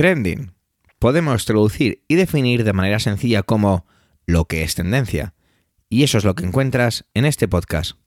Trending. Podemos traducir y definir de manera sencilla como lo que es tendencia. Y eso es lo que encuentras en este podcast.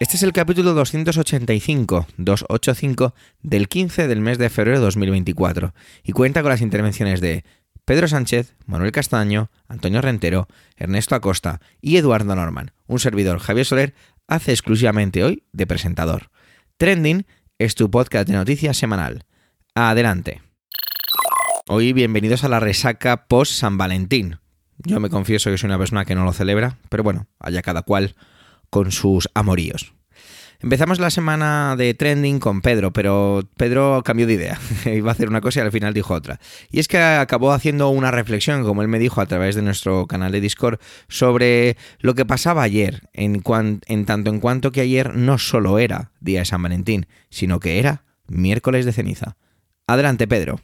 Este es el capítulo 285, 285 del 15 del mes de febrero de 2024 y cuenta con las intervenciones de Pedro Sánchez, Manuel Castaño, Antonio Rentero, Ernesto Acosta y Eduardo Norman. Un servidor, Javier Soler, hace exclusivamente hoy de presentador. Trending es tu podcast de noticias semanal. Adelante. Hoy bienvenidos a la resaca post San Valentín. Yo me confieso que soy una persona que no lo celebra, pero bueno, allá cada cual con sus amoríos. Empezamos la semana de trending con Pedro, pero Pedro cambió de idea. Iba a hacer una cosa y al final dijo otra. Y es que acabó haciendo una reflexión, como él me dijo a través de nuestro canal de Discord, sobre lo que pasaba ayer, en, en tanto en cuanto que ayer no solo era día de San Valentín, sino que era miércoles de ceniza. Adelante, Pedro.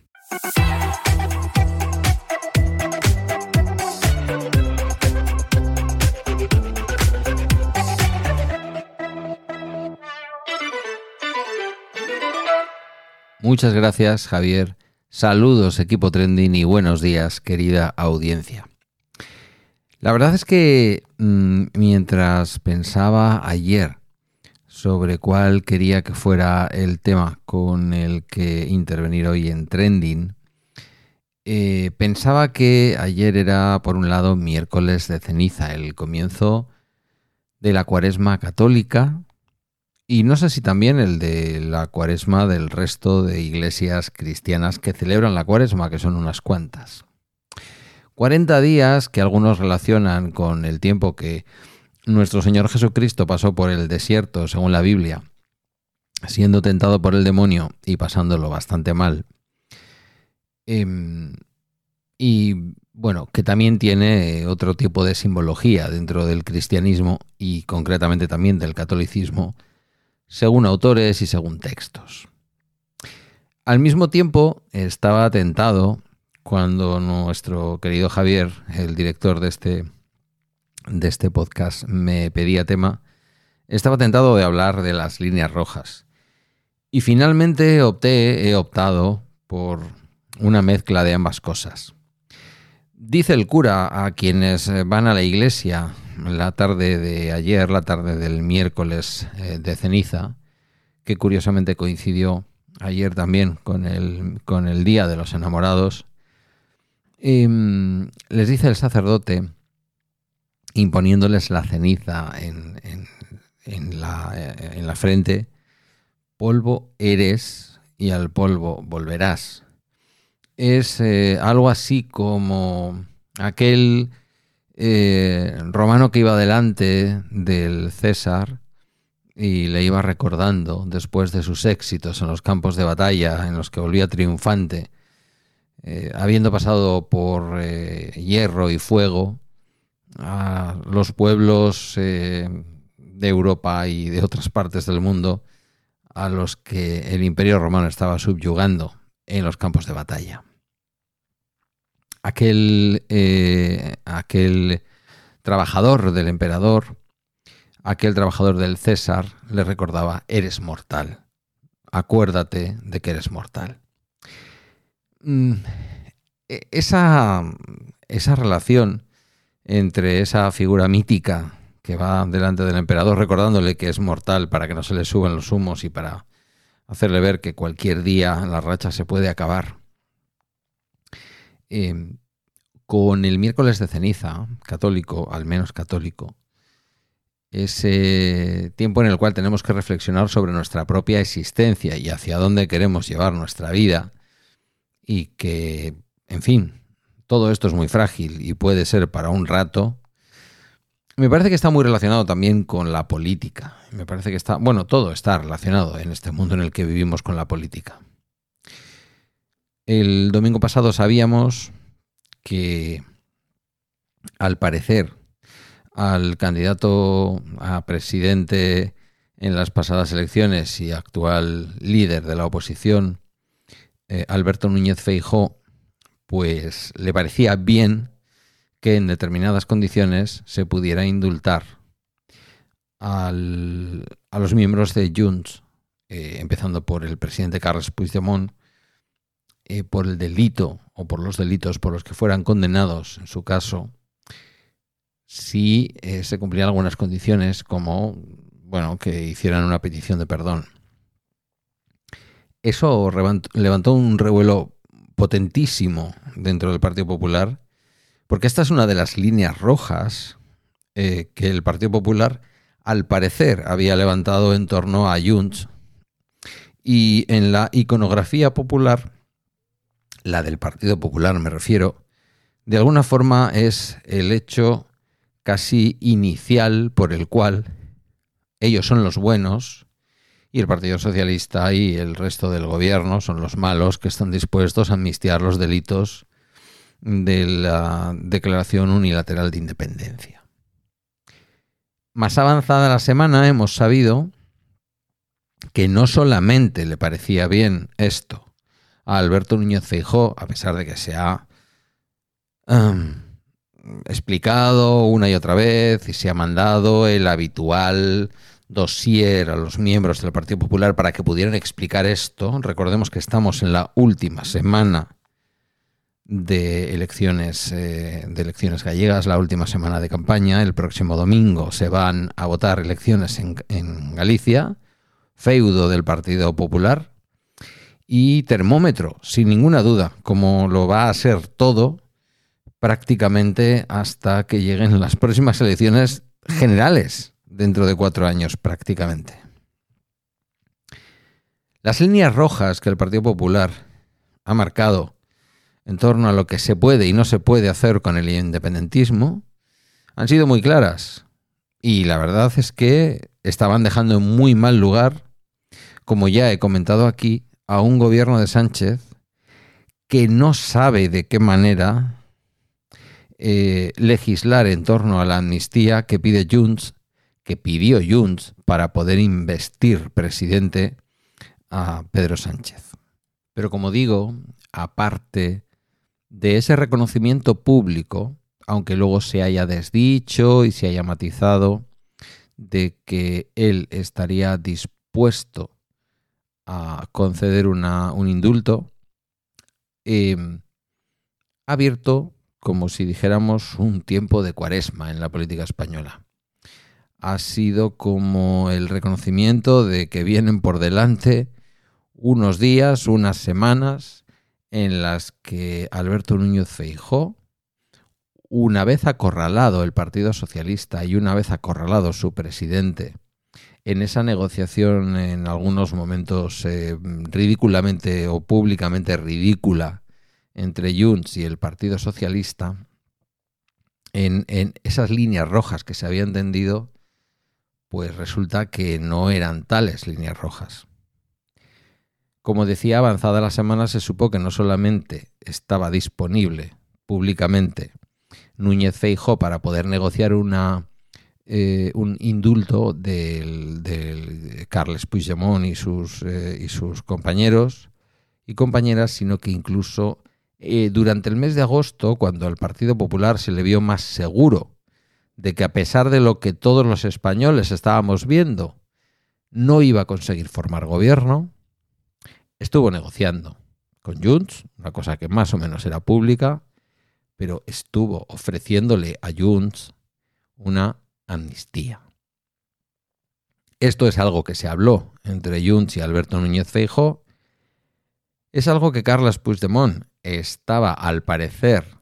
Muchas gracias, Javier. Saludos, equipo trending, y buenos días, querida audiencia. La verdad es que mm, mientras pensaba ayer sobre cuál quería que fuera el tema con el que intervenir hoy en trending, eh, pensaba que ayer era, por un lado, miércoles de ceniza, el comienzo de la cuaresma católica, y no sé si también el de la cuaresma del resto de iglesias cristianas que celebran la cuaresma, que son unas cuantas. 40 días que algunos relacionan con el tiempo que nuestro Señor Jesucristo pasó por el desierto, según la Biblia, siendo tentado por el demonio y pasándolo bastante mal. Em, y bueno, que también tiene otro tipo de simbología dentro del cristianismo y concretamente también del catolicismo, según autores y según textos. Al mismo tiempo, estaba tentado cuando nuestro querido Javier, el director de este, de este podcast, me pedía tema, estaba tentado de hablar de las líneas rojas. Y finalmente opté, he optado por una mezcla de ambas cosas. Dice el cura a quienes van a la iglesia la tarde de ayer, la tarde del miércoles eh, de ceniza, que curiosamente coincidió ayer también con el, con el Día de los Enamorados, mm, les dice el sacerdote, imponiéndoles la ceniza en, en, la, eh, en la frente, polvo eres y al polvo volverás. Es eh, algo así como aquel eh, romano que iba delante del César y le iba recordando después de sus éxitos en los campos de batalla en los que volvía triunfante, eh, habiendo pasado por eh, hierro y fuego a los pueblos de Europa y de otras partes del mundo a los que el imperio romano estaba subyugando en los campos de batalla aquel, eh, aquel trabajador del emperador, aquel trabajador del César, le recordaba, eres mortal, acuérdate de que eres mortal. Mm, e, esa, esa relación entre esa figura mítica que va delante del emperador recordándole que es mortal para que no se le suban los humos y para hacerle ver que cualquier día la racha se puede acabar Em, con el miércoles de ceniza, católico, al menos católico, ese tiempo en el cual tenemos que reflexionar sobre nuestra propia existencia y hacia dónde queremos llevar nuestra vida y que, en fin, todo esto es muy frágil y puede ser para un rato. Me parece que está muy relacionado también con la política. Me parece que está, bueno, todo está relacionado en este mundo en el que vivimos con la política. El domingo pasado sabíamos que, al parecer, al candidato a presidente en las pasadas elecciones y actual líder de la oposición, eh, Alberto Núñez Feijó, pues le parecía bien que en determinadas condiciones se pudiera indultar al, a los miembros de Junts, eh, empezando por el presidente Carles Puigdemont, eh, por el delito o por los delitos por los que fueran condenados, en su caso, si eh, se cumplían algunas condiciones, como bueno, que hicieran una petición de perdón. Eso levantó un revuelo potentísimo dentro del Partido Popular, porque esta es una de las líneas rojas que el Partido Popular al parecer había levantado en torno a Junts. Y en la iconografía popular, la del Partido Popular me refiero, de alguna forma es el hecho casi inicial por el cual ellos son los buenos y el Partido Socialista y el resto del gobierno son los malos que están dispuestos a amnistiar los delitos de la Declaración Unilateral de Independencia. Más avanzada la semana hemos sabido que no solamente le parecía bien esto a Alberto Núñez Feijó, a pesar de que se ha em, explicado una y otra vez y se ha mandado el habitual dossier a los miembros del Partido Popular para que pudieran explicar esto. Recordemos que estamos en la última semana de elecciones, eh, de elecciones gallegas, la última semana de campaña. El próximo domingo se van a votar elecciones en, en Galicia, feudo del Partido Popular y termómetro, sin ninguna duda, como lo va a ser todo prácticamente hasta que lleguen las próximas elecciones generales dentro de cuatro años prácticamente. Las líneas rojas que el Partido Popular ha marcado en torno a lo que se puede y no se puede hacer con el independentismo han sido muy claras. Y la verdad es que estaban dejando en muy mal lugar, como ya he comentado aquí, a un gobierno de Sánchez que no sabe de qué manera eh, legislar en torno a la amnistía que pide Junts, que pidió Junts para poder investir presidente a Pedro Sánchez. Pero como digo, aparte de ese reconocimiento público, aunque luego se haya desdicho y se haya matizado, de que él estaría dispuesto a conceder un indulto, ha abierto, como si dijéramos, un tiempo de cuaresma en la política española. Ha sido como el reconocimiento de que vienen por delante unos días, unas semanas, en las que Alberto Núñez Feijó, una vez acorralado el Partido Socialista y una vez acorralado su presidente, en esa negociación en algunos momentos eh, ridículamente o públicamente ridícula entre Junts y el Partido Socialista, en, en esas líneas rojas que se habían tendido, pues resulta que no eran tales líneas rojas. Como decía, avanzada la semana se supo que no solamente estaba disponible públicamente Núñez Feijó para poder negociar una, eh, un indulto del, Carles Puigdemont y sus, eh, y sus compañeros y compañeras, sino que incluso eh, durante el mes de agosto, cuando al Partido Popular se le vio más seguro de que a pesar de lo que todos los españoles estábamos viendo, no iba a conseguir formar gobierno, estuvo negociando con Junts, una cosa que más o menos era pública, pero estuvo ofreciéndole a Junts una amnistía. Esto es algo que se habló entre Junts y Alberto Núñez Feijo. Es algo que Carles Puigdemont estaba, al parecer,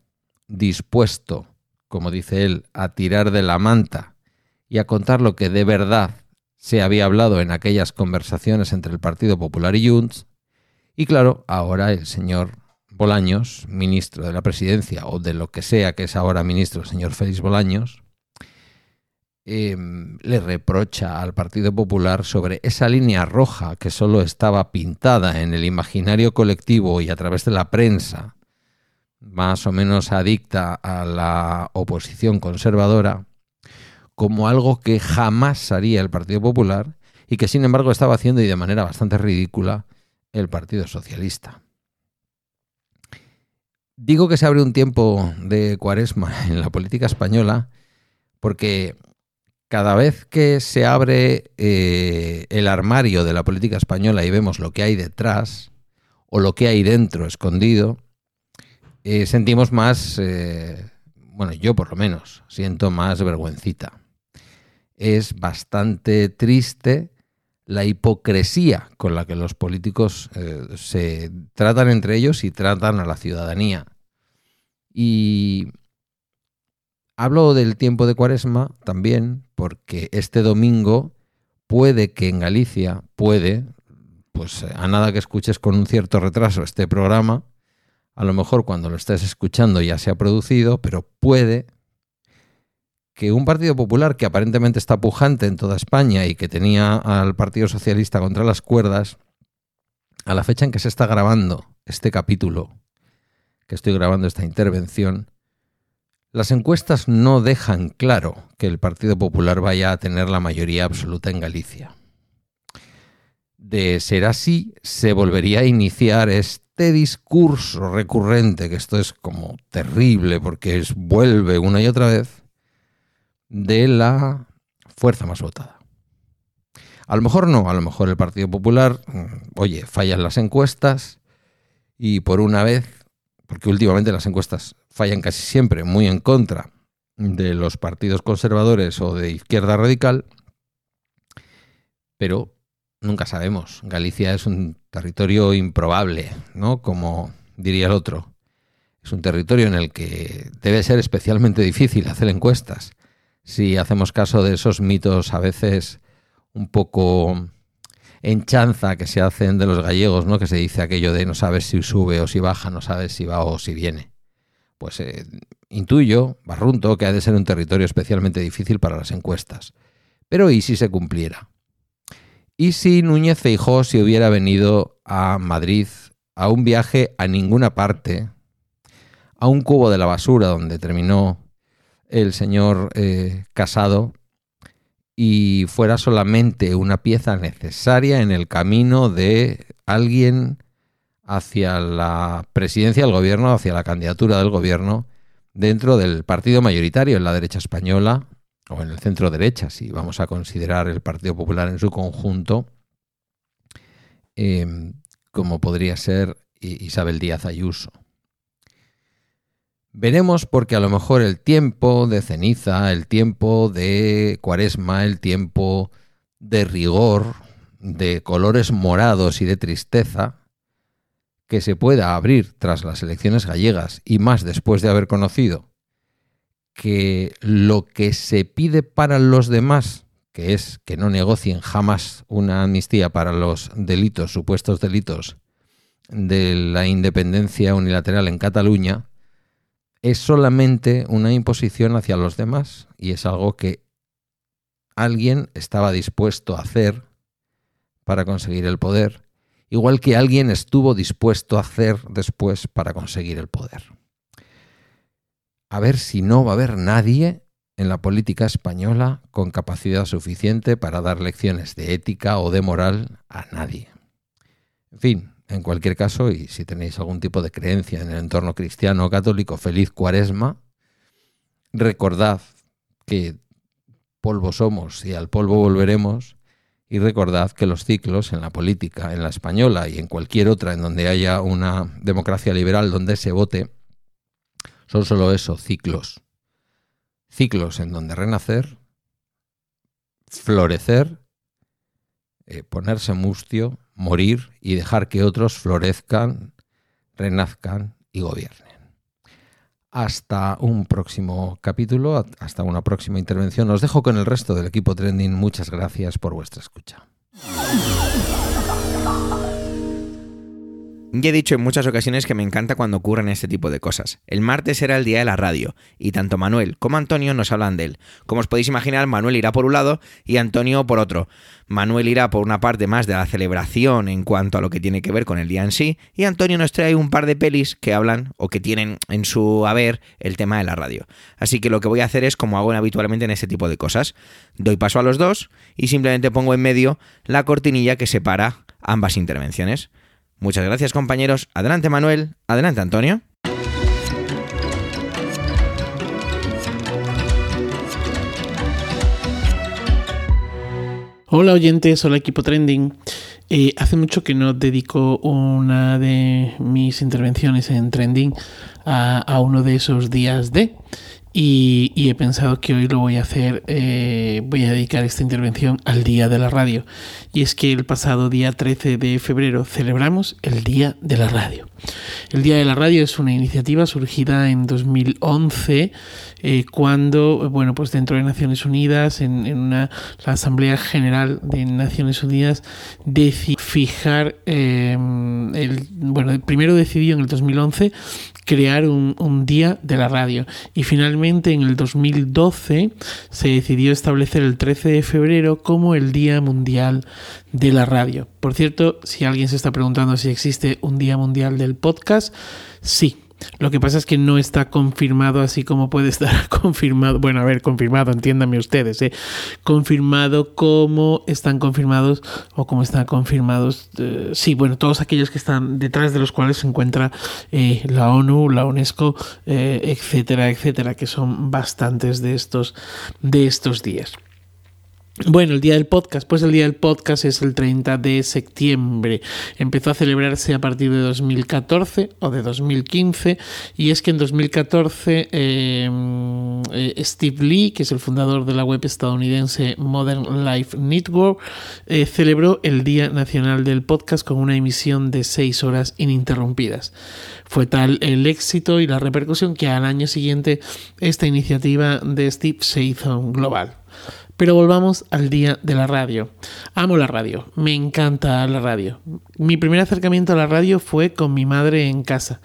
dispuesto, como dice él, a tirar de la manta y a contar lo que de verdad se había hablado en aquellas conversaciones entre el Partido Popular y Junts, y claro, ahora el señor Bolaños, ministro de la presidencia, o de lo que sea que es ahora ministro, el señor Félix Bolaños, em, le reprocha al Partido Popular sobre esa línea roja que solo estaba pintada en el imaginario colectivo y a través de la prensa, más o menos adicta a la oposición conservadora, como algo que jamás haría el Partido Popular y que sin embargo estaba haciendo y de manera bastante ridícula el Partido Socialista. Digo que se abre un tiempo de cuaresma en la política española porque cada vez que se abre eh, el armario de la política española y vemos lo que hay detrás o lo que hay dentro escondido, eh, sentimos más, eh, bueno, yo por lo menos, siento más vergüencita. Es bastante triste la hipocresía con la que los políticos se tratan entre ellos y tratan a la ciudadanía. Y hablo del tiempo de cuaresma también porque este domingo puede que en Galicia, puede, pues a nada que escuches con un cierto retraso este programa, a lo mejor cuando lo estés escuchando ya se ha producido, pero puede que un Partido Popular que aparentemente está pujante en toda España y que tenía al Partido Socialista contra las cuerdas, a la fecha en que se está grabando este capítulo, que estoy grabando esta intervención, las encuestas no dejan claro que el Partido Popular vaya a tener la mayoría absoluta en Galicia. De ser así, se volvería a iniciar este discurso recurrente, que esto es como terrible porque es, vuelve una y otra vez, de la fuerza más votada. A lo mejor no, a lo mejor el Partido Popular, mm, oye, fallan las encuestas y por una vez, porque últimamente las encuestas fallan casi siempre muy en contra de los partidos conservadores o de izquierda radical, pero nunca sabemos. Galicia es un territorio improbable, ¿no? Como diría el otro. Es un territorio en el que debe ser especialmente difícil hacer encuestas si hacemos caso de esos mitos a veces un poco en chanza que se hacen de los gallegos, ¿no? Que se dice aquello de no sabes si sube o si baja, no sabes si va o si viene. Pues eh, intuyo, barrunto, que ha de ser un territorio especialmente difícil para las encuestas. Pero ¿y si se cumpliera? ¿Y si Núñez Feijó se hubiera venido a Madrid a un viaje a ninguna parte, a un cubo de la basura donde terminó el señor eh, Casado y fuera solamente una pieza necesaria en el camino de alguien hacia la presidencia del gobierno, hacia la candidatura del gobierno dentro del partido mayoritario en la derecha española o en el centro derecha, si vamos a considerar el Partido Popular en su conjunto, eh, como podría ser Isabel Díaz Ayuso. Veremos porque a lo mejor el tiempo de ceniza, el tiempo de cuaresma, el tiempo de rigor, de colores morados y de tristeza, que se pueda abrir tras las elecciones gallegas y más después de haber conocido que lo que se pide para los demás, que es que no negocien jamás una amnistía para los delitos, supuestos delitos de la independencia unilateral en Cataluña, es solamente una imposición hacia los demás y es algo que alguien estaba dispuesto a hacer para conseguir el poder, igual que alguien estuvo dispuesto a hacer después para conseguir el poder. A ver si no va a haber nadie en la política española con capacidad suficiente para dar lecciones de ética o de moral a nadie. En fin, en cualquier caso, y si tenéis algún tipo de creencia en el entorno cristiano o católico, feliz cuaresma. Recordad que polvo somos y al polvo volveremos. Y recordad que los ciclos en la política, en la española y en cualquier otra en donde haya una democracia liberal donde se vote, son solo eso, ciclos. Ciclos en donde renacer, florecer, eh, ponerse mustio morir y dejar que otros florezcan, renazcan y gobiernen. Hasta un próximo capítulo, hasta una próxima intervención. Os dejo con el resto del equipo Trending. Muchas gracias por vuestra escucha. Ya he dicho en muchas ocasiones que me encanta cuando ocurren este tipo de cosas. El martes era el día de la radio, y tanto Manuel como Antonio nos hablan de él. Como os podéis imaginar, Manuel irá por un lado y Antonio por otro. Manuel irá por una parte más de la celebración en cuanto a lo que tiene que ver con el día en sí, y Antonio nos trae un par de pelis que hablan o que tienen en su haber el tema de la radio. Así que lo que voy a hacer es como hago habitualmente en este tipo de cosas. Doy paso a los dos y simplemente pongo en medio la cortinilla que separa ambas intervenciones. Muchas gracias compañeros. Adelante Manuel, adelante Antonio. Hola oyentes, hola equipo trending. Eh, hace mucho que no dedico una de mis intervenciones en trending a uno de esos días de y, he pensado que hoy lo voy a hacer, eh, voy a dedicar esta intervención al Día de la Radio. Y es que el pasado día 13 de febrero celebramos el Día de la Radio. El Día de la Radio es una iniciativa surgida en 2011 eh, cuando, bueno, pues dentro de Naciones Unidas, en, una, la Asamblea General de Naciones Unidas, decidió fijar, el, bueno, primero decidió en el 2011 crear un, un, día de la radio. Y finalmente en el 2012 se decidió establecer el 13 de febrero como el Día Mundial de la Radio. Por cierto, si alguien se está preguntando si existe un Día Mundial del Podcast, sí, lo que pasa es que no está confirmado así como puede estar confirmado. Bueno, a ver, confirmado, entiéndanme ustedes, ¿eh? Confirmado como están confirmados o como están confirmados. Eh, sí, bueno, todos aquellos que están detrás de los cuales se encuentra eh, la ONU, la UNESCO, eh, etcétera, etcétera, que son bastantes de estos, de estos días. Bueno, el día del podcast, pues el día del podcast es el 30 de septiembre. Empezó a celebrarse a partir de 2014 o de 2015 y es que en 2014 eh, eh, Steve Lee, que es el fundador de la web estadounidense Modern Life Network, eh, celebró el Día Nacional del Podcast con una emisión de seis horas ininterrumpidas. Fue tal el éxito y la repercusión que al año siguiente esta iniciativa de Steve se hizo global. Pero volvamos al día de la radio. Amo la radio, me encanta la radio. Mi primer acercamiento a la radio fue con mi madre en casa.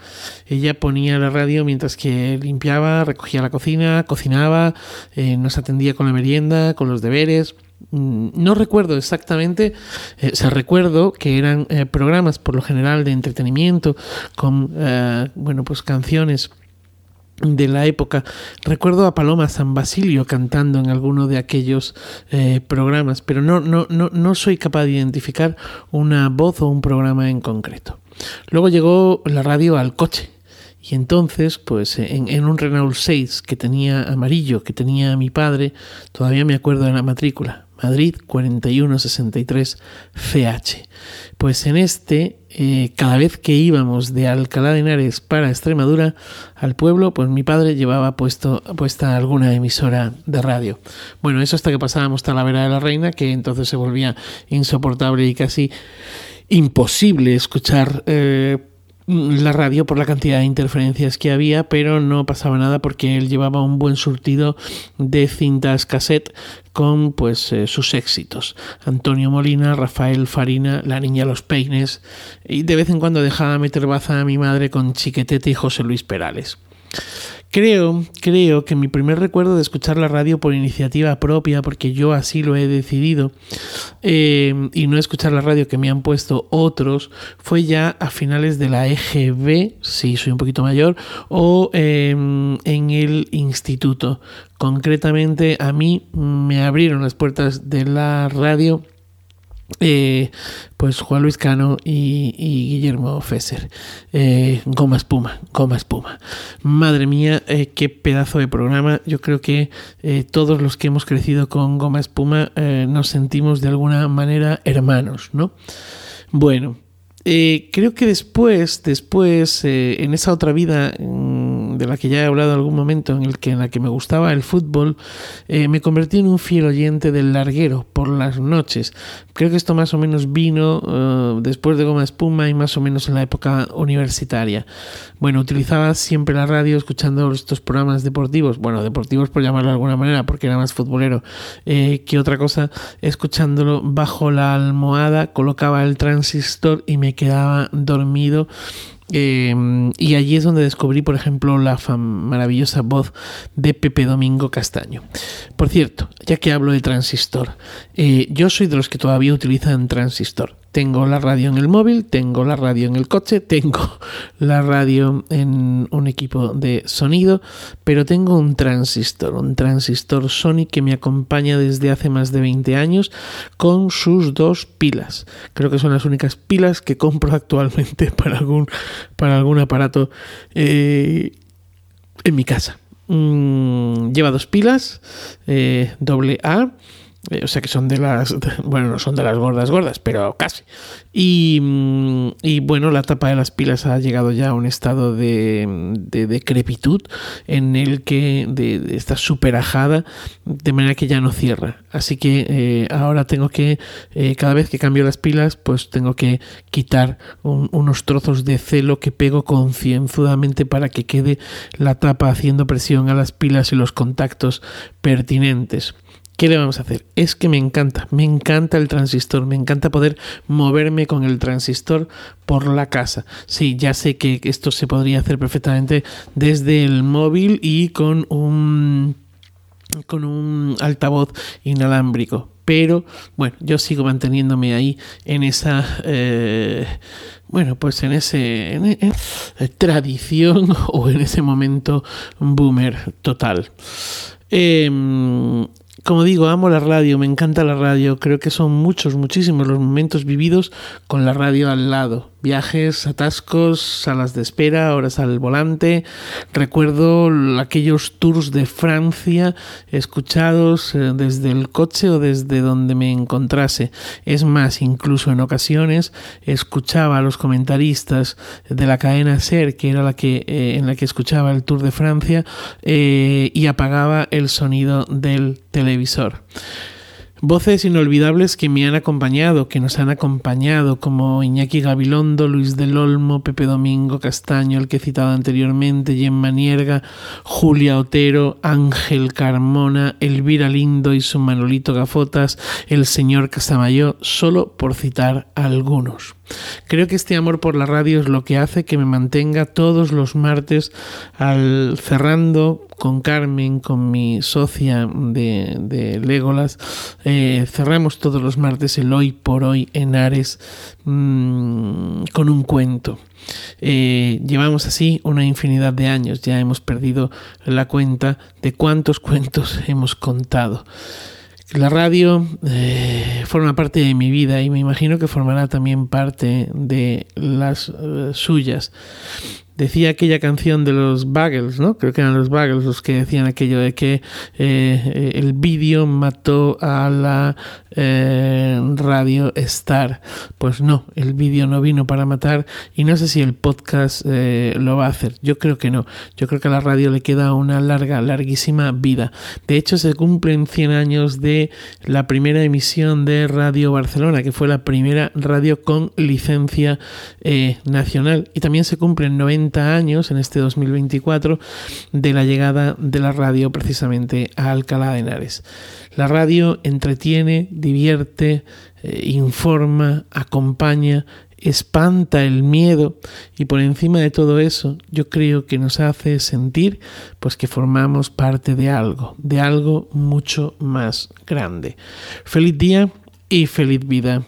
Ella ponía la radio mientras que limpiaba, recogía la cocina, cocinaba, eh, nos atendía con la merienda, con los deberes. No recuerdo exactamente, eh, o sea, recuerdo que eran eh, programas por lo general de entretenimiento con, bueno, pues canciones de la época. Recuerdo a Paloma San Basilio cantando en alguno de aquellos eh, programas, pero no, no, no, no soy capaz de identificar una voz o un programa en concreto. Luego llegó la radio al coche. Y entonces, pues en, un Renault 6 que tenía amarillo, que tenía mi padre, todavía me acuerdo de la matrícula, Madrid 4163 CH. Pues en este, eh, cada vez que íbamos de Alcalá de Henares para Extremadura al pueblo, pues mi padre llevaba puesto, puesta alguna emisora de radio. Bueno, eso hasta que pasábamos Talavera de la Reina, que entonces se volvía insoportable y casi imposible escuchar. Eh, la radio por la cantidad de interferencias que había, pero no pasaba nada porque él llevaba un buen surtido de cintas cassette con pues eh, sus éxitos. Antonio Molina, Rafael Farina, La Niña Los Peines y de vez en cuando dejaba meter baza a mi madre con Chiquetete y José Luis Perales. Creo, creo que mi primer recuerdo de escuchar la radio por iniciativa propia, porque yo así lo he decidido, eh, y no escuchar la radio que me han puesto otros, fue ya a finales de la EGB, si soy un poquito mayor, o eh, en el instituto. Concretamente, a mí me abrieron las puertas de la radio eh, pues Juan Luis Cano y, Guillermo Fesser. Eh, goma espuma, goma espuma. Madre mía, eh, qué pedazo de programa. Yo creo que todos los que hemos crecido con goma espuma nos sentimos de alguna manera hermanos, ¿no? Bueno, creo que después, después, en esa otra vida mmm, de la que ya he hablado algún momento, en el que en la que me gustaba el fútbol, eh, me convertí en un fiel oyente del larguero por las noches. Creo que esto más o menos vino uh, después de Goma Espuma y más o menos en la época universitaria. Bueno, utilizaba siempre la radio escuchando estos programas deportivos, bueno, deportivos por llamarlo de alguna manera, porque era más futbolero eh, que otra cosa, escuchándolo bajo la almohada, colocaba el transistor y me quedaba dormido. Eh, y allí es donde descubrí, por ejemplo, la maravillosa voz de Pepe Domingo Castaño. Por cierto, ya que hablo de transistor, eh, yo soy de los que todavía utilizan transistor. Tengo la radio en el móvil, tengo la radio en el coche, tengo la radio en un equipo de sonido, pero tengo un transistor, un transistor Sony que me acompaña desde hace más de 20 años con sus dos pilas. Creo que son las únicas pilas que compro actualmente para algún, para algún aparato eh, en mi casa. Mm, lleva dos pilas, eh, doble A o sea que son de las, bueno, no son de las gordas gordas, pero casi. Y, mm, y bueno, la tapa de las pilas ha llegado ya a un estado de, de decrepitud en el que de, está súper ajada, de manera que ya no cierra. Así que eh, ahora tengo que, eh, cada vez que cambio las pilas, pues tengo que quitar un, unos trozos de celo que pego concienzudamente para que quede la tapa haciendo presión a las pilas y los contactos pertinentes. ¿Qué le vamos a hacer? Es que me encanta, me encanta el transistor, me encanta poder moverme con el transistor por la casa. Sí, ya sé que esto se podría hacer perfectamente desde el móvil y con un con un altavoz inalámbrico. Pero bueno, yo sigo manteniéndome ahí en esa, eh, bueno, pues en ese en, en, tradición o en ese momento boomer total. Eh, como digo, amo la radio, me encanta la radio, creo que son muchos, muchísimos los momentos vividos con la radio al lado. Viajes, atascos, salas de espera, horas al volante. Recuerdo aquellos tours de Francia escuchados eh, desde el coche o desde donde me encontrase. Es más, incluso en ocasiones escuchaba a los comentaristas de la cadena SER, que era la que, eh, en la que escuchaba el Tour de Francia, eh, y apagaba el sonido del televisor. Voces inolvidables que me han acompañado, que nos han acompañado, como Iñaki Gabilondo, Luis del Olmo, Pepe Domingo Castaño, el que he citado anteriormente, Gemma Nierga, Julia Otero, Ángel Carmona, Elvira Lindo y su Manolito Gafotas, el señor Casamayo, solo por citar algunos. Creo que este amor por la radio es lo que hace que me mantenga todos los martes al cerrando con Carmen, con mi socia de, de Legolas, eh, cerramos todos los martes el hoy por hoy en Ares mmm, con un cuento. Eh, llevamos así una infinidad de años, ya hemos perdido la cuenta de cuántos cuentos hemos contado. La radio eh, forma parte de mi vida y me imagino que formará también parte de las uh, suyas. Decía aquella canción de los Buggles, ¿no? Creo que eran los Buggles los que decían aquello de que eh, el vídeo mató a la eh, radio Star. Pues no, el vídeo no vino para matar y no sé si el podcast eh, lo va a hacer. Yo creo que no. Yo creo que a la radio le queda una larga, larguísima vida. De hecho, se cumplen 100 años de la primera emisión de Radio Barcelona, que fue la primera radio con licencia eh, nacional. Y también se cumplen 90 años en este 2024 de la llegada de la radio precisamente a Alcalá de Henares. La radio entretiene, divierte, eh, informa, acompaña, espanta el miedo y por encima de todo eso yo creo que nos hace sentir pues que formamos parte de algo, de algo mucho más grande. Feliz día y feliz vida.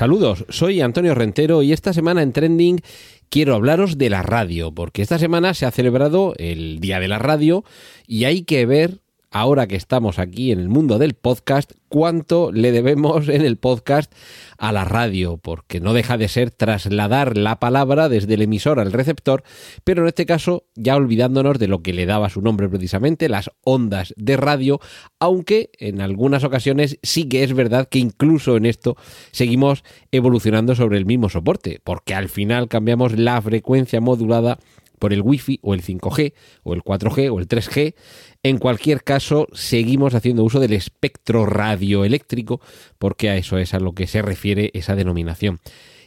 Saludos, soy Antonio Rentero y esta semana en Trending quiero hablaros de la radio, porque esta semana se ha celebrado el Día de la Radio y hay que ver ahora que estamos aquí en el mundo del podcast, cuánto le debemos en el podcast a la radio, porque no deja de ser trasladar la palabra desde el emisor al receptor, pero en este caso ya olvidándonos de lo que le daba su nombre precisamente, las ondas de radio, aunque en algunas ocasiones sí que es verdad que incluso en esto seguimos evolucionando sobre el mismo soporte, porque al final cambiamos la frecuencia modulada por el Wi-Fi o el 5G o el 4G o el 3G. En cualquier caso, seguimos haciendo uso del espectro radioeléctrico porque a eso es a lo que se refiere esa denominación.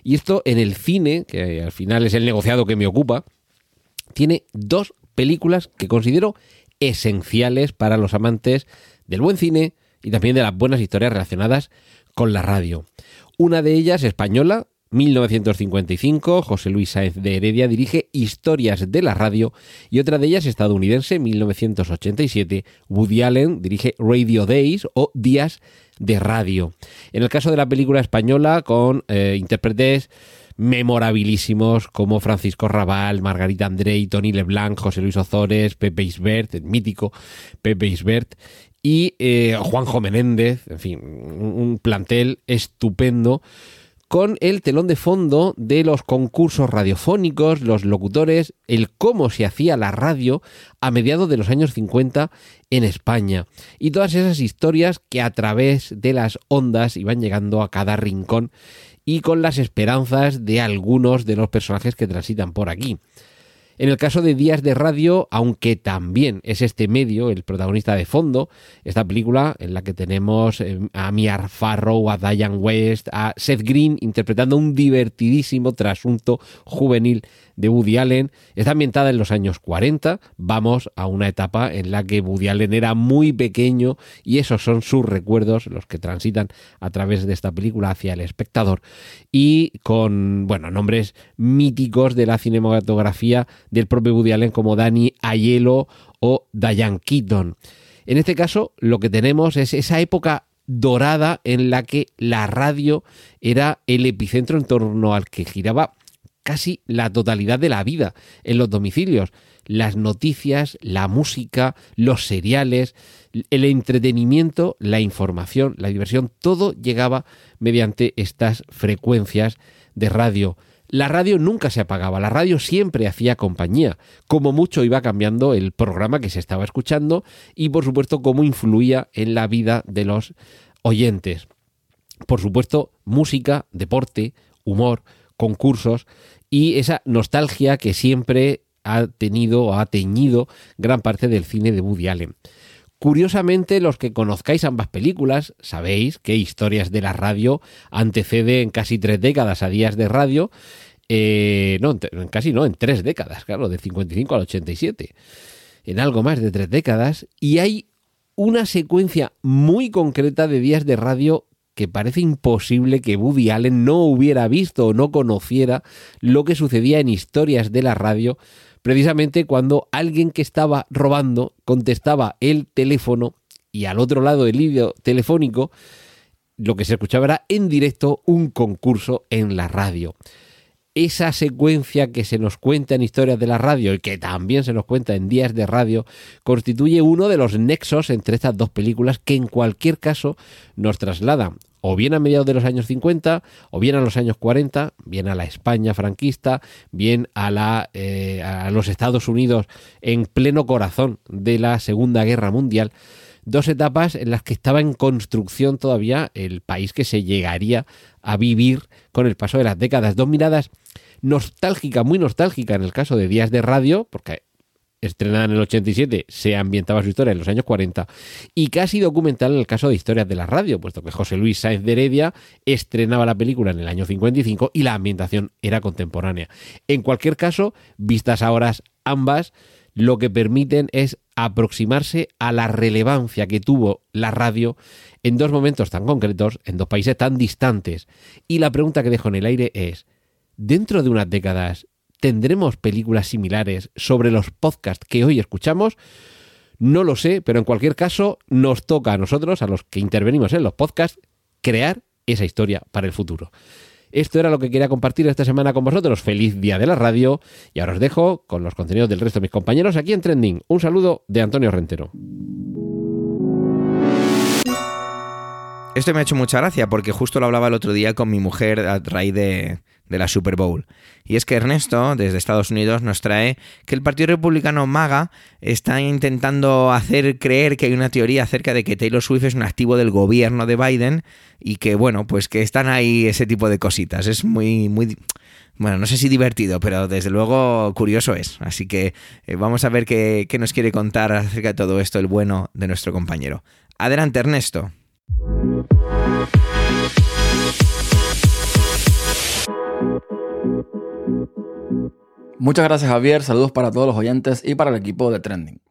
Y esto en el cine, que al final es el negociado que me ocupa, tiene dos películas que considero esenciales para los amantes del buen cine y también de las buenas historias relacionadas con la radio. Una de ellas española, 1955, José Luis Sáenz de Heredia dirige Historias de la Radio y otra de ellas estadounidense, 1987, Woody Allen dirige Radio Days o Días de Radio. En el caso de la película española, con eh, intérpretes memorabilísimos como Francisco Raval, Margarita Andrei, Tony Leblanc, José Luis Ozores, Pepe Isbert, el mítico Pepe Isbert, y eh, Juanjo Menéndez, en fin, un plantel estupendo con el telón de fondo de los concursos radiofónicos, los locutores, el cómo se hacía la radio a mediados de los años 50 en España y todas esas historias que a través de las ondas iban llegando a cada rincón y con las esperanzas de algunos de los personajes que transitan por aquí. En el caso de Días de Radio, aunque también es este medio el protagonista de fondo, esta película en la que tenemos eh, a Mia Farrow, a Diane West, a Seth Green interpretando un divertidísimo trasunto juvenil de Woody Allen. Está ambientada en los años 40. Vamos a una etapa en la que Woody Allen era muy pequeño y esos son sus recuerdos los que transitan a través de esta película hacia el espectador. Y con, bueno, nombres míticos de la cinematografía del propio Woody Allen como Danny Aiello o Diane Keaton. En este caso, lo que tenemos es esa época dorada en la que la radio era el epicentro en torno al que giraba casi la totalidad de la vida en los domicilios. Las noticias, la música, los seriales, el entretenimiento, la información, la diversión, todo llegaba mediante estas frecuencias de radio. La radio nunca se apagaba, la radio siempre hacía compañía, como mucho iba cambiando el programa que se estaba escuchando y por supuesto cómo influía en la vida de los oyentes. Por supuesto, música, deporte, humor, concursos y esa nostalgia que siempre ha tenido o ha teñido gran parte del cine de Woody Allen. Curiosamente, los que conozcáis ambas películas sabéis que Historias de la Radio anteceden casi tres décadas a Días de Radio. Eh, no, casi no, en tres décadas, claro, de 55 al 87. En algo más de tres décadas. Y hay una secuencia muy concreta de Días de Radio que parece imposible que Woody Allen no hubiera visto o no conociera lo que sucedía en historias de la radio, precisamente cuando alguien que estaba robando contestaba el teléfono y al otro lado del hilo telefónico lo que se escuchaba era en directo un concurso en la radio esa secuencia que se nos cuenta en historias de la radio y que también se nos cuenta en días de radio, constituye uno de los nexos entre estas dos películas que en cualquier caso nos trasladan o bien a mediados de los años 50, o bien a los años 40, bien a la España franquista, bien a, la, eh, a los Estados Unidos en pleno corazón de la Segunda Guerra Mundial dos etapas en las que estaba en construcción todavía el país que se llegaría a vivir con el paso de las décadas. Dos miradas nostálgicas, muy nostálgicas en el caso de Días de Radio, porque estrenada en el 87, se ambientaba su historia en los años 40, y casi documental en el caso de Historias de la Radio, puesto que José Luis Sáenz de Heredia estrenaba la película en el año 55 y la ambientación era contemporánea. En cualquier caso, vistas ahora ambas, lo que permiten es aproximarse a la relevancia que tuvo la radio en dos momentos tan concretos, en dos países tan distantes. Y la pregunta que dejo en el aire es, ¿dentro de unas décadas tendremos películas similares sobre los podcasts que hoy escuchamos? No lo sé, pero en cualquier caso nos toca a nosotros, a los que intervenimos en los podcasts, crear esa historia para el futuro. Esto era lo que quería compartir esta semana con vosotros. Feliz día de la radio. Y ahora os dejo con los contenidos del resto de mis compañeros aquí en Trending. Un saludo de Antonio Rentero. Esto me ha hecho mucha gracia porque justo lo hablaba el otro día con mi mujer a raíz de, de la Super Bowl. Y es que Ernesto, desde Estados Unidos, nos trae que el Partido Republicano MAGA está intentando hacer creer que hay una teoría acerca de que Taylor Swift es un activo del gobierno de Biden y que, bueno, pues que están ahí ese tipo de cositas. Es muy, muy... Bueno, no sé si divertido, pero desde luego curioso es. Así que eh, vamos a ver qué, qué nos quiere contar acerca de todo esto el bueno de nuestro compañero. Adelante, Ernesto. Muchas gracias Javier, saludos para todos los oyentes y para el equipo de Trending.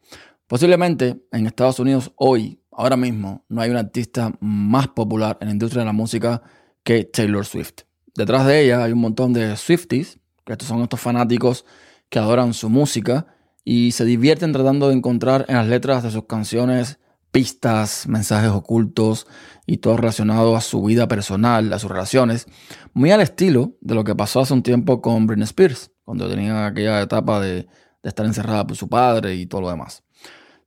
Posiblemente en Estados Unidos hoy, ahora mismo, no hay un artista más popular en la industria de la música que Taylor Swift. Detrás de ella hay un montón de Swifties, que estos son estos fanáticos que adoran su música y se divierten tratando de encontrar en las letras de sus canciones pistas, mensajes ocultos y todo relacionado a su vida personal, a sus relaciones, muy al estilo de lo que pasó hace un tiempo con Britney Spears, cuando tenía aquella etapa de, estar encerrada por su padre y todo lo demás.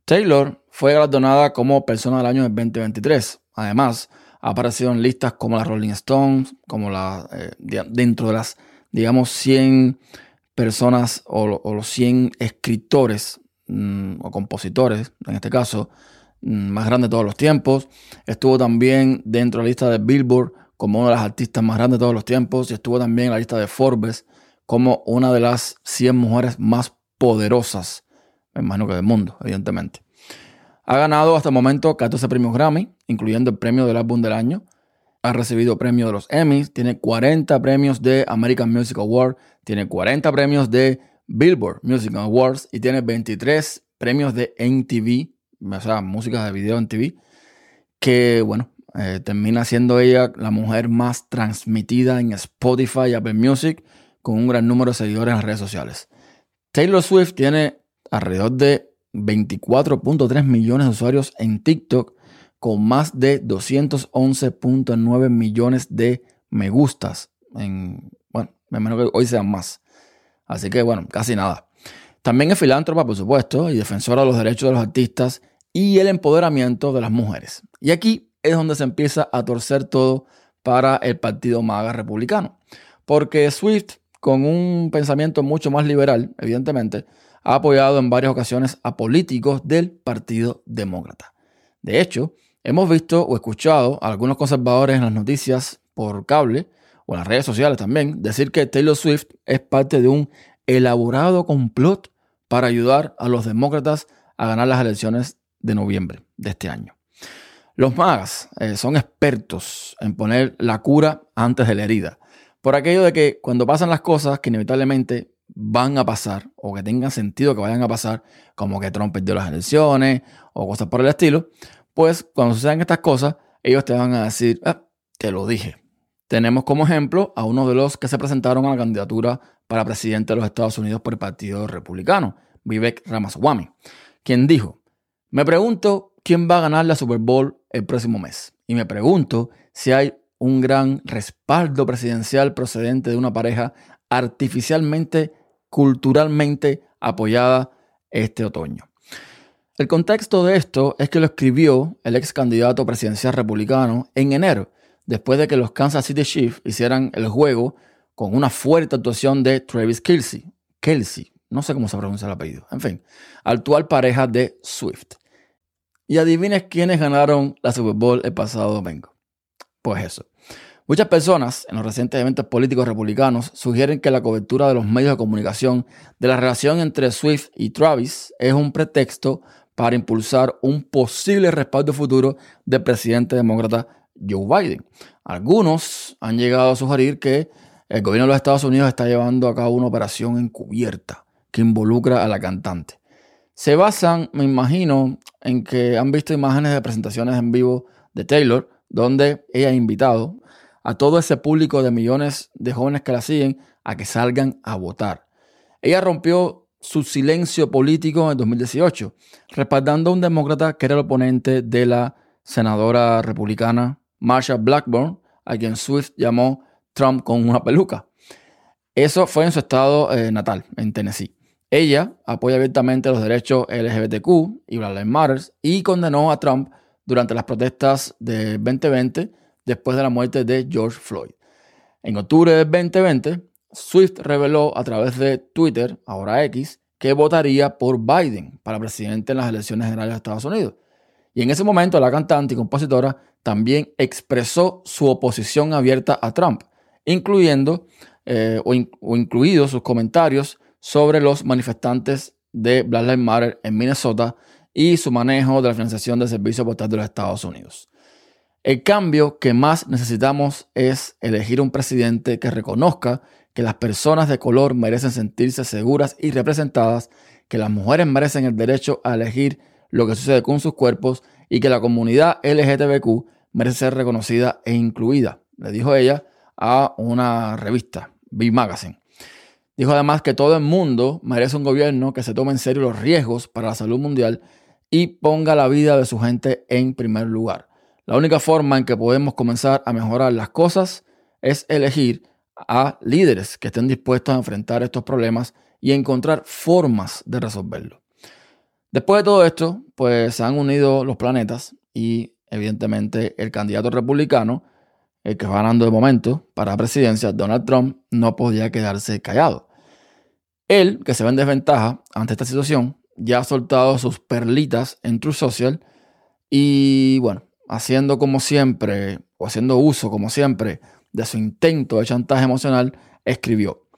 Taylor fue galardonada como persona del año 2023. Además, Ha aparecido en listas como la Rolling Stones, como la, eh, dentro de las, digamos, 100 personas o, los 100 escritores mm, o compositores, en este caso, más grandes de todos los tiempos. Estuvo también dentro de la lista de Billboard como una de las artistas más grandes de todos los tiempos y estuvo también en la lista de Forbes como una de las 100 mujeres más poderosas, me imagino que del mundo, evidentemente. Ha ganado hasta el momento 14 premios Grammy, incluyendo el premio del álbum del año. Ha recibido premios de los Emmys, tiene 40 premios de American Music Award, tiene 40 premios de Billboard Music Awards y tiene 23 premios de MTV, o sea, música de video en TV, que bueno, eh, termina siendo ella la mujer más transmitida en Spotify y Apple Music, con un gran número de seguidores en las redes sociales. Taylor Swift tiene alrededor de 24.3 millones de usuarios en TikTok, con más de 211.9 millones de me gustas. En, bueno, me imagino que hoy sean más. Así que bueno, casi nada. También es filántropa, por supuesto, y defensora de los derechos de los artistas y el empoderamiento de las mujeres. Y aquí es donde se empieza a torcer todo para el Partido MAGA republicano. Porque Swift, con un pensamiento mucho más liberal, evidentemente, ha apoyado en varias ocasiones a políticos del Partido Demócrata. De hecho, hemos visto o escuchado a algunos conservadores en las noticias por cable o en las redes sociales también decir que Taylor Swift es parte de un elaborado complot para ayudar a los demócratas a ganar las elecciones de noviembre de este año. Los magas eh, son expertos en poner la cura antes de la herida. Por aquello de que cuando pasan las cosas que inevitablemente van a pasar o que tengan sentido que vayan a pasar, como que Trump perdió las elecciones o cosas por el estilo, pues cuando sucedan estas cosas, ellos te van a decir, ah, te lo dije. Tenemos como ejemplo a uno de los que se presentaron a la candidatura para presidente de los Estados Unidos por el Partido Republicano, Vivek Ramaswamy, quien dijo, me pregunto quién va a ganar la Super Bowl el próximo mes. Y me pregunto si hay un gran respaldo presidencial procedente de una pareja artificialmente, culturalmente apoyada este otoño. El contexto de esto es que lo escribió el ex candidato presidencial republicano en enero, después de que los Kansas City Chiefs hicieran el juego con una fuerte actuación de Travis Kelsey. Kelsey, no sé cómo se pronuncia el apellido. En fin, actual pareja de Swift. Y adivines quiénes ganaron la Super Bowl el pasado domingo. Pues eso. Muchas personas en los recientes eventos políticos republicanos sugieren que la cobertura de los medios de comunicación de la relación entre Swift y Travis es un pretexto para impulsar un posible respaldo futuro del presidente demócrata Joe Biden. Algunos han llegado a sugerir que el gobierno de los Estados Unidos está llevando a cabo una operación encubierta que involucra a la cantante se basan, me imagino, en que han visto imágenes de presentaciones en vivo de Taylor, donde ella ha invitado a todo ese público de millones de jóvenes que la siguen a que salgan a votar. Ella rompió su silencio político en 2018, respaldando a un demócrata que era el oponente de la senadora republicana Marsha Blackburn, a quien Swift llamó Trump con una peluca. Eso fue en su estado eh, natal, en Tennessee. Ella apoya abiertamente los derechos LGBTQ y Black Lives Matter y condenó a Trump durante las protestas de 2020 después de la muerte de George Floyd. En octubre de 2020, Swift reveló a través de Twitter, ahora X, que votaría por Biden para presidente en las elecciones generales de Estados Unidos. Y en ese momento la cantante y compositora también expresó su oposición abierta a Trump, incluyendo eh, o, incluidos sus comentarios sobre los manifestantes de Black Lives Matter en Minnesota y su manejo de la financiación del servicio postal de los Estados Unidos. El cambio que más necesitamos es elegir un presidente que reconozca que las personas de color merecen sentirse seguras y representadas, que las mujeres merecen el derecho a elegir lo que sucede con sus cuerpos y que la comunidad LGTBQ merece ser reconocida e incluida, le dijo ella a una revista, Big Magazine. Dijo además que todo el mundo merece un gobierno que se tome en serio los riesgos para la salud mundial y ponga la vida de su gente en primer lugar. La única forma en que podemos comenzar a mejorar las cosas es elegir a líderes que estén dispuestos a enfrentar estos problemas y encontrar formas de resolverlo. Después de todo esto, pues se han unido los planetas y evidentemente el candidato republicano, el que va ganando de momento para la presidencia, Donald Trump, no podía quedarse callado. Él, que se ve en desventaja ante esta situación, ya ha soltado sus perlitas en True Social y bueno, haciendo como siempre, o haciendo uso como siempre de su intento de chantaje emocional, escribió,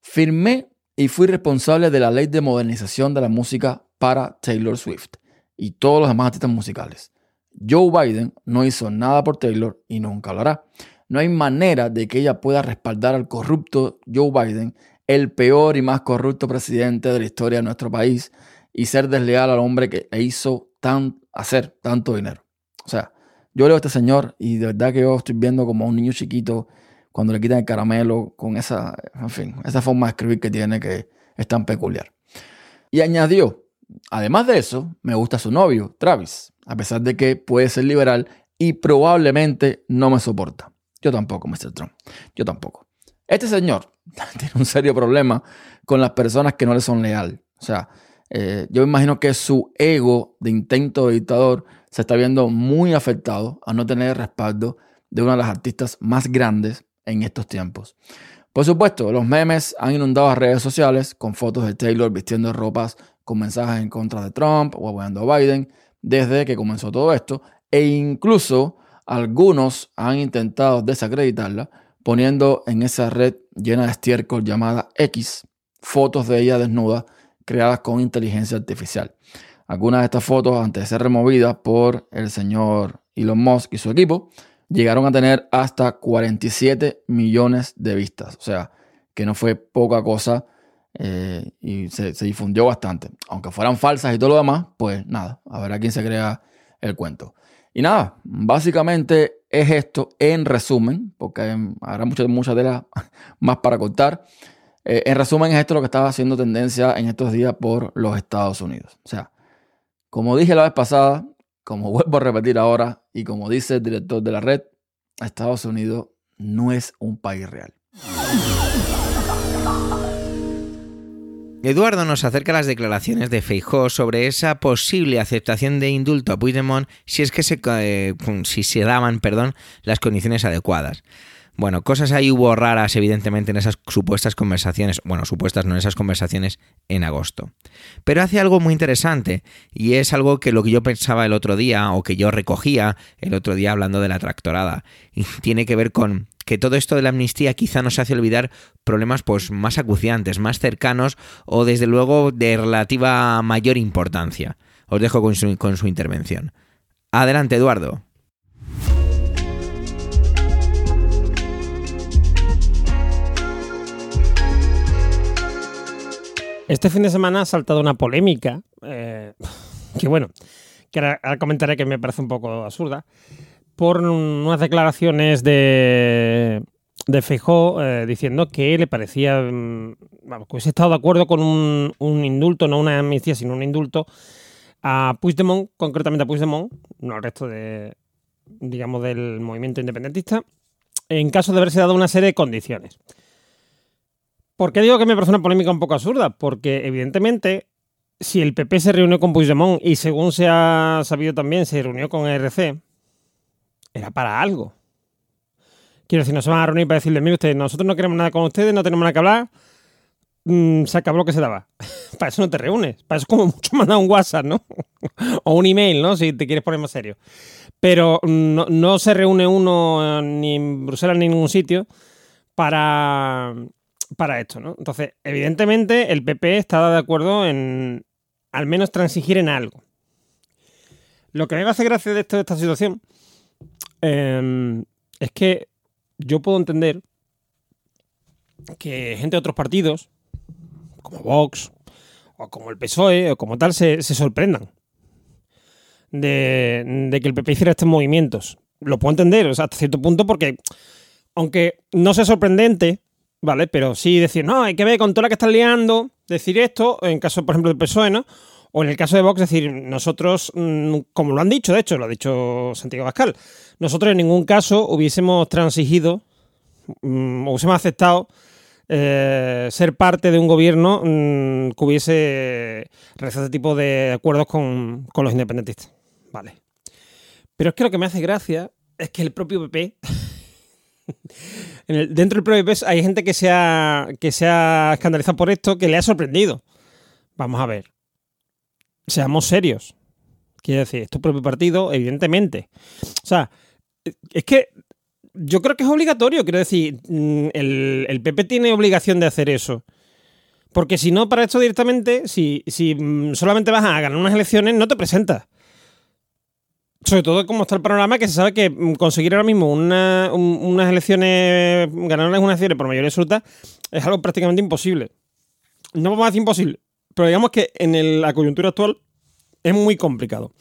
firmé y fui responsable de la ley de modernización de la música para Taylor Swift y todos los demás artistas musicales. Joe Biden no hizo nada por Taylor y nunca lo hará. No hay manera de que ella pueda respaldar al corrupto Joe Biden, el peor y más corrupto presidente de la historia de nuestro país, y ser desleal al hombre que hizo tan, hacer tanto dinero. O sea, yo leo a este señor y de verdad que yo estoy viendo como un niño chiquito cuando le quitan el caramelo con esa, en fin, esa forma de escribir que tiene que es tan peculiar. Y añadió, además de eso, me gusta su novio, Travis, a pesar de que puede ser liberal y probablemente no me soporta. Yo tampoco, Mr. Trump. Yo tampoco. Este señor tiene un serio problema con las personas que no le son leal. O sea, eh, yo imagino que su ego de intento de dictador se está viendo muy afectado a no tener el respaldo de una de las artistas más grandes en estos tiempos. Por supuesto, los memes han inundado las redes sociales con fotos de Taylor vistiendo ropas con mensajes en contra de Trump o apoyando a Biden desde que comenzó todo esto e incluso algunos han intentado desacreditarla poniendo en esa red llena de estiércol llamada X fotos de ella desnuda creadas con inteligencia artificial. Algunas de estas fotos, antes de ser removidas por el señor Elon Musk y su equipo, llegaron a tener hasta 47 millones de vistas. O sea, que no fue poca cosa eh, y se, difundió bastante. Aunque fueran falsas y todo lo demás, pues nada, a ver a quién se crea el cuento. Y nada, básicamente es esto en resumen, porque habrá mucha, mucha tela más para contar. Eh, en resumen, es esto lo que estaba haciendo tendencia en estos días por los Estados Unidos. O sea, como dije la vez pasada, como vuelvo a repetir ahora, y como dice el director de la red, Estados Unidos no es un país real. Eduardo nos acerca las declaraciones de Feijó sobre esa posible aceptación de indulto a Puigdemont si es que se, eh, si se daban perdón, las condiciones adecuadas. Bueno, cosas ahí hubo raras, evidentemente, en esas supuestas conversaciones, bueno, supuestas no en esas conversaciones en agosto. Pero hace algo muy interesante, y es algo que lo que yo pensaba el otro día, o que yo recogía el otro día hablando de la tractorada, y tiene que ver con que todo esto de la amnistía quizá nos hace olvidar problemas pues más acuciantes, más cercanos, o desde luego de relativa mayor importancia. Os dejo con su, intervención. Adelante, Eduardo. Este fin de semana ha saltado una polémica, eh, que bueno, que ahora, comentaré que me parece un poco absurda, por unas declaraciones de, de Feijó eh, diciendo que le parecía, vamos, que hubiese estado de acuerdo con un, un, indulto, no una amnistía, sino un indulto a Puigdemont, concretamente a Puigdemont, no al resto de, digamos, del movimiento independentista, en caso de haberse dado una serie de condiciones. ¿Por qué digo que me parece una polémica un poco absurda? Porque evidentemente, si el PP se reunió con Puigdemont y según se ha sabido también, se reunió con ERC, era para algo. Quiero decir, no se van a reunir para decirle, mire usted, nosotros no queremos nada con ustedes, no tenemos nada que hablar, mm, se acabó lo que se daba. para eso no te reúnes, para eso es como mucho mandar un WhatsApp, ¿no? o un email, ¿no? Si te quieres poner más serio. Pero no, no se reúne uno ni en Bruselas ni en ningún sitio para para esto, ¿no? Entonces, evidentemente, el PP está de acuerdo en al menos transigir en algo. Lo que me hace gracia de, esto, de esta situación eh, es que yo puedo entender que gente de otros partidos, como Vox, o como el PSOE, o como tal, se, sorprendan de, de, que el PP hiciera estos movimientos. Lo puedo entender, o sea, hasta cierto punto, porque aunque no sea sorprendente, ¿vale? Pero sí decir, no, hay que ver con toda la que están liando, decir esto, en caso, por ejemplo, del PSOE, ¿no? O en el caso de Vox, decir, nosotros, mm, como lo han dicho, de hecho, lo ha dicho Santiago Pascal, nosotros en ningún caso hubiésemos transigido, mm, hubiésemos aceptado eh, ser parte de un gobierno mm, que hubiese realizado este tipo de acuerdos con, los independentistas. Vale. Pero es que lo que me hace gracia es que el propio PP. dentro del propio PP hay gente que se, ha, que se ha escandalizado por esto, que le ha sorprendido. Vamos a ver. Seamos serios. Quiero decir, es tu propio partido, evidentemente. O sea, es que yo creo que es obligatorio. Quiero decir, mm, el, el PP tiene obligación de hacer eso. Porque si no, para esto directamente, si, si mm, solamente vas a ganar unas elecciones, no te presentas. Sobre todo como está el panorama, que se sabe que mm, conseguir ahora mismo una- un- unas elecciones, ganar unas elecciones por mayoría absoluta, es algo prácticamente imposible. No vamos decir imposible, pero digamos que en la coyuntura actual es muy complicado.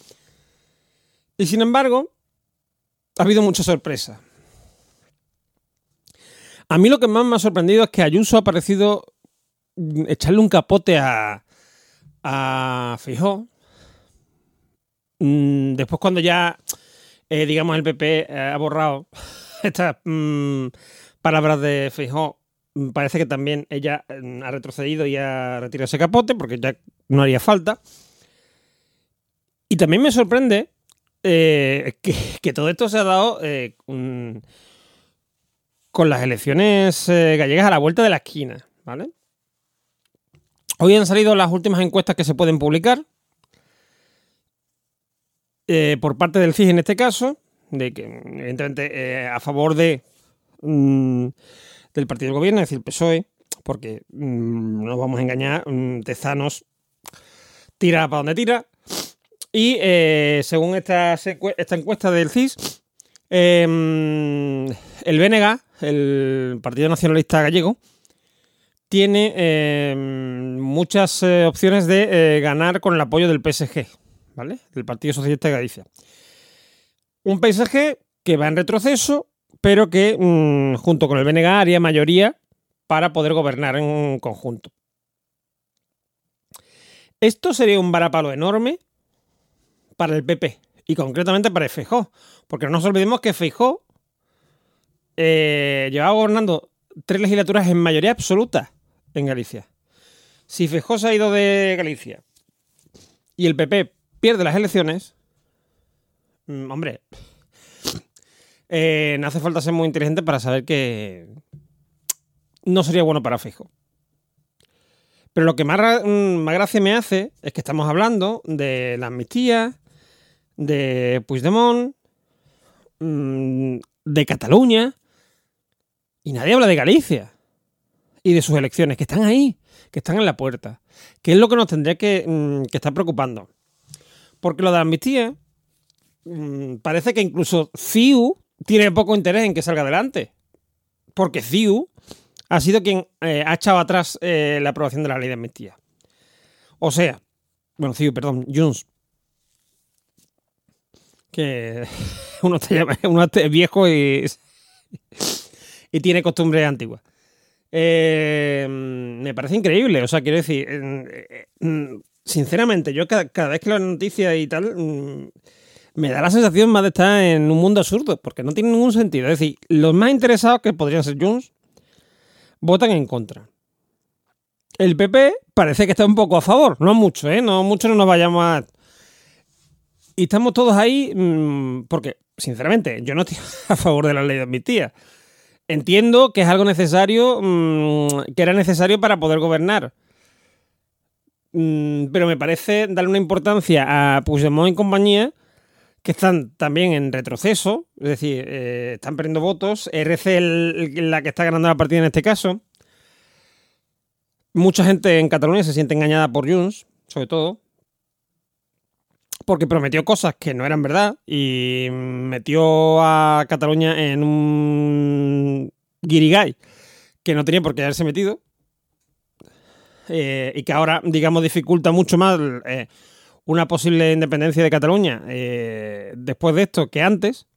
Y sin embargo, ha habido mucha sorpresa. A mí lo que más me ha sorprendido es que Ayuso ha parecido mm, echarle un capote a, a Feijóo. Mm, Después cuando ya, eh, digamos, el PP eh, ha borrado estas mm, palabras de Feijóo, mm, parece que también ella mm, ha retrocedido y ha retirado ese capote porque ya no haría falta. Y también me sorprende eh, que, todo esto se ha dado eh, mm, con las elecciones eh, gallegas a la vuelta de la esquina, ¿vale? Hoy han salido las últimas encuestas que se pueden publicar. por parte del CIS en este caso, de que, evidentemente, a favor de mm, del partido del gobierno, es decir, PSOE, porque mm, no nos vamos a engañar, mm, Tezanos tira para donde tira. Y eh, según esta, encuesta del CIS, eh, el BNG, el Partido Nacionalista Gallego, tiene eh, muchas eh, opciones de eh, ganar con el apoyo del PSG, ¿vale? Del Partido Socialista de Galicia. Un PSG que va en retroceso, pero que mm, junto con el BNG haría mayoría para poder gobernar en conjunto. Esto sería un varapalo enorme para el PP y concretamente para el Feijó, porque no nos olvidemos que Feijó eh, llevaba gobernando tres legislaturas en mayoría absoluta en Galicia. Si Feijó se ha ido de Galicia y el PP pierde las elecciones, mm, hombre, eh, no hace falta ser muy inteligente para saber que no sería bueno para Feijó. Pero lo que más, mm, más gracia me hace es que estamos hablando de la amnistía, de Puigdemont, mm, de Cataluña, y nadie habla de Galicia y de sus elecciones, que están ahí, que están en la puerta, que es lo que nos tendría que, mm, que estar preocupando. Porque lo de la amnistía, parece que incluso CIU tiene poco interés en que salga adelante. Porque CIU ha sido quien eh, ha echado atrás eh, la aprobación de la ley de amnistía. O sea, bueno, CIU, perdón, Junts. Que uno está, ya- uno es viejo y, y tiene costumbres antiguas. Eh, me parece increíble. O sea, quiero decir, mm, sinceramente, yo cada, cada vez que leo noticias y tal, mm, me da la sensación más de estar en un mundo absurdo, porque no tiene ningún sentido. Es decir, los más interesados, que podrían ser Junts, votan en contra. El PP parece que está un poco a favor, no mucho, ¿eh? No mucho no nos vayamos a... Y estamos todos ahí mm, porque, sinceramente, yo no estoy a favor de la ley de amnistía. Entiendo que es algo necesario, mm, que era necesario para poder gobernar. Mm, pero me parece darle una importancia a Puigdemont y compañía que están también en retroceso, es decir, eh, están perdiendo votos. RC el- la que está ganando la partida en este caso. Mucha gente en Cataluña se siente engañada por Junts, sobre todo, porque prometió cosas que no eran verdad y metió a Cataluña en un guirigay que no tenía por qué haberse metido eh, y que ahora, digamos, dificulta mucho más eh, una posible independencia de Cataluña eh, después de esto que antes,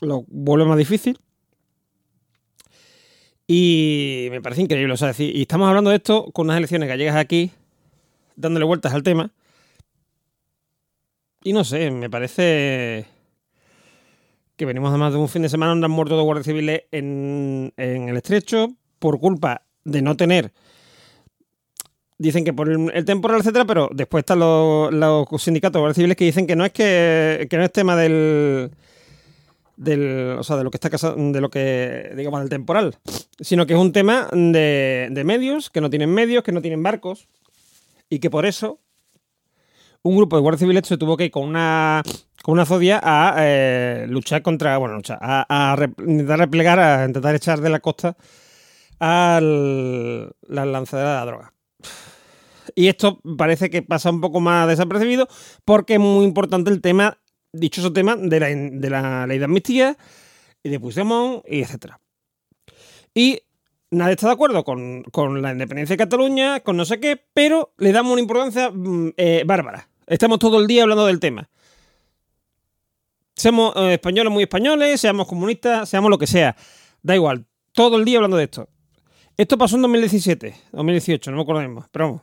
lo vuelve más difícil. Y me parece increíble, o sea, decir, y estamos hablando de esto con unas elecciones gallegas aquí, dándole vueltas al tema. Y no sé, me parece que venimos además de un fin de semana donde han muerto dos guardias civiles en, en el estrecho por culpa de no tener dicen que por el, temporal, etcétera, pero después están los, los sindicatos civiles que dicen que no es que, que no es tema del del, o sea, de lo que está casa- de lo que digamos del temporal, sino que es un tema de, medios que no tienen medios, que no tienen barcos y que por eso un grupo de guardias civiles se tuvo que ir con una con una zodia a eh, luchar contra, bueno, luchar, a, a rep- intentar replegar, a intentar echar de la costa a la lanzadera de la droga. Y esto parece que pasa un poco más desapercibido porque es muy importante el tema, dichoso tema de la, de la ley de amnistía y de Puigdemont y etcétera. Y nadie está de acuerdo con, con la independencia de Cataluña, con no sé qué, pero le damos una importancia mm, eh, bárbara. Estamos todo el día hablando del tema. Seamos eh, españoles muy españoles, seamos comunistas, seamos lo que sea. Da igual, todo el día hablando de esto. Esto pasó en 2017, 2018, no me acuerdo mismo, pero vamos.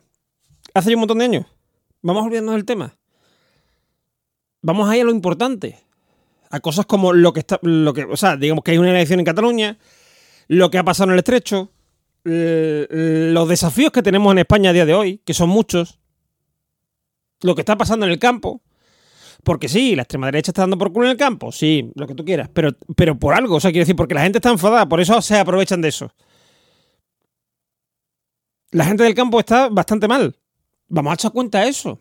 Hace ya un montón de años. Vamos olvidándonos del tema. Vamos ahí a lo importante. A cosas como lo que está. Lo que, o sea, digamos que hay una elección en Cataluña, lo que ha pasado en el estrecho, los desafíos que tenemos en España a día de hoy, que son muchos, lo que está pasando en el campo. Porque sí, la extrema derecha está dando por culo en el campo, sí, lo que tú quieras, pero, pero por algo, o sea, quiero decir, porque la gente está enfadada, por eso se aprovechan de eso. La gente del campo está bastante mal. Vamos a echar cuenta de eso.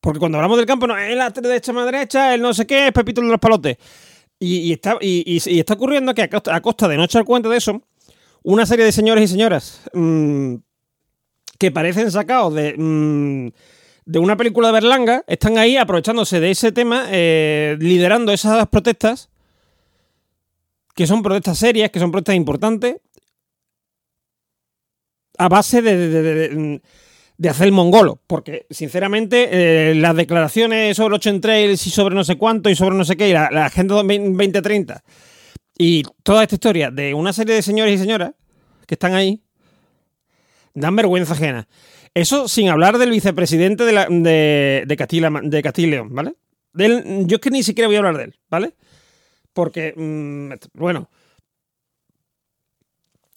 Porque cuando hablamos del campo, no, es la derecha más derecha, el no sé qué, es Pepito de los palotes. Y, está, y, está ocurriendo que a costa, de no echar cuenta de eso, una serie de señores y señoras mm, que parecen sacados de, mm, de una película de Berlanga están ahí aprovechándose de ese tema, eh, liderando esas protestas, que son protestas serias, que son protestas importantes, a base de, de- hacer el mongolo. Porque, sinceramente, eh, las declaraciones sobre Ocean Trails y sobre no sé cuánto y sobre no sé qué, y la, la Agenda 2030 y toda esta historia de una serie de señores y señoras que están ahí, dan vergüenza ajena. Eso sin hablar del vicepresidente de, la- de, Castilla, de Castilla y León, ¿vale? De él, yo es que ni siquiera voy a hablar de él, ¿vale? Porque, mm, bueno,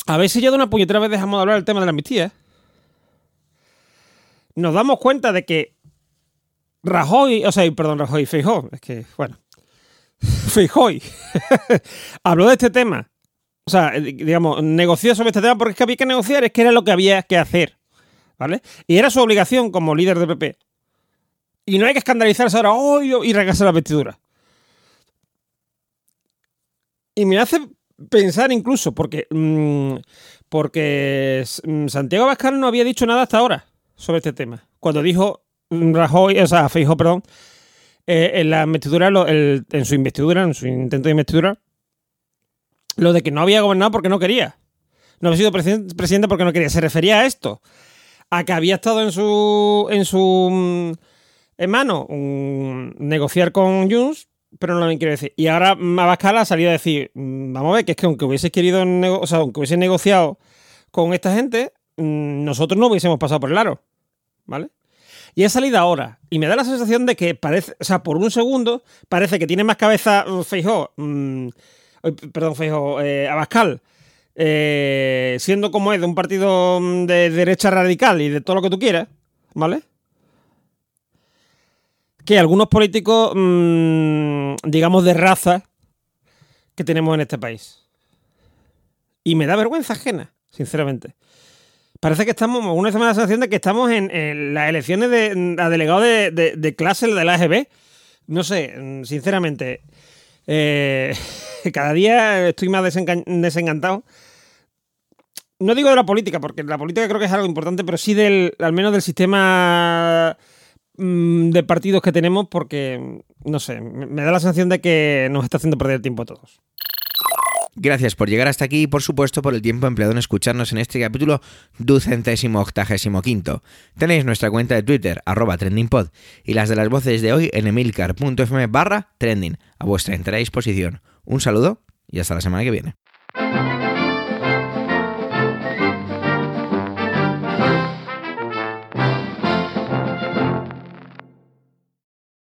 a ver si ya de una puñetera vez dejamos de hablar del tema de la amnistía. Nos damos cuenta de que Rajoy, o sea, perdón, Rajoy, Feijó, es que, bueno, Feijóo habló de este tema. O sea, eh, digamos, negoció sobre este tema porque es que había que negociar, es que era lo que había que hacer. ¿Vale? Y era su obligación como líder del PP. Y no hay que escandalizarse ahora ¡oh! y regarse la vestidura. Y me hace pensar incluso, porque, mm, porque mm, Santiago Abascal no había dicho nada hasta ahora sobre este tema. Cuando dijo mm, Rajoy, o sea, Feijóo, perdón, eh, en la investidura, lo- el- en su investidura, en su intento de investidura, lo de que no había gobernado porque no quería. No había sido presidente porque no quería. Se refería a esto. A que había estado en su. en su. en mano negociar con Junts, pero no lo quiere decir. Y ahora Abascal ha salido a decir: mm, vamos a ver, que es que aunque hubiese querido. o sea, aunque hubiese negociado con esta gente, mm, nosotros no hubiésemos pasado por el aro. ¿Vale? Y ha salido ahora. Y me da la sensación de que parece, o sea, por un segundo, parece que tiene más cabeza mm, Feijó, perdón, Feijó, eh, Abascal, eh, siendo como es de un partido de derecha radical y de todo lo que tú quieras, ¿vale? Que algunos políticos, mm, digamos, de raza que tenemos en este país. Y me da vergüenza ajena, sinceramente. Parece que estamos, una vez me da la sensación de que estamos en, las elecciones de, a delegado de, de- de clase de la AGB. No sé, mm, sinceramente. eh, cada día estoy más desencan- desencantado. No digo de la política, porque la política creo que es algo importante, pero sí del, al menos del sistema mm, de partidos que tenemos, porque, no sé, me da la sensación de que nos está haciendo perder tiempo a todos. Gracias por llegar hasta aquí y por supuesto por el tiempo empleado en escucharnos en este capítulo ducentésimo octagésimo quinto. Tenéis nuestra cuenta de Twitter, arroba trendingpod, y las de las voces de hoy en emilcar.fm barra trending, a vuestra entera disposición. Un saludo y hasta la semana que viene.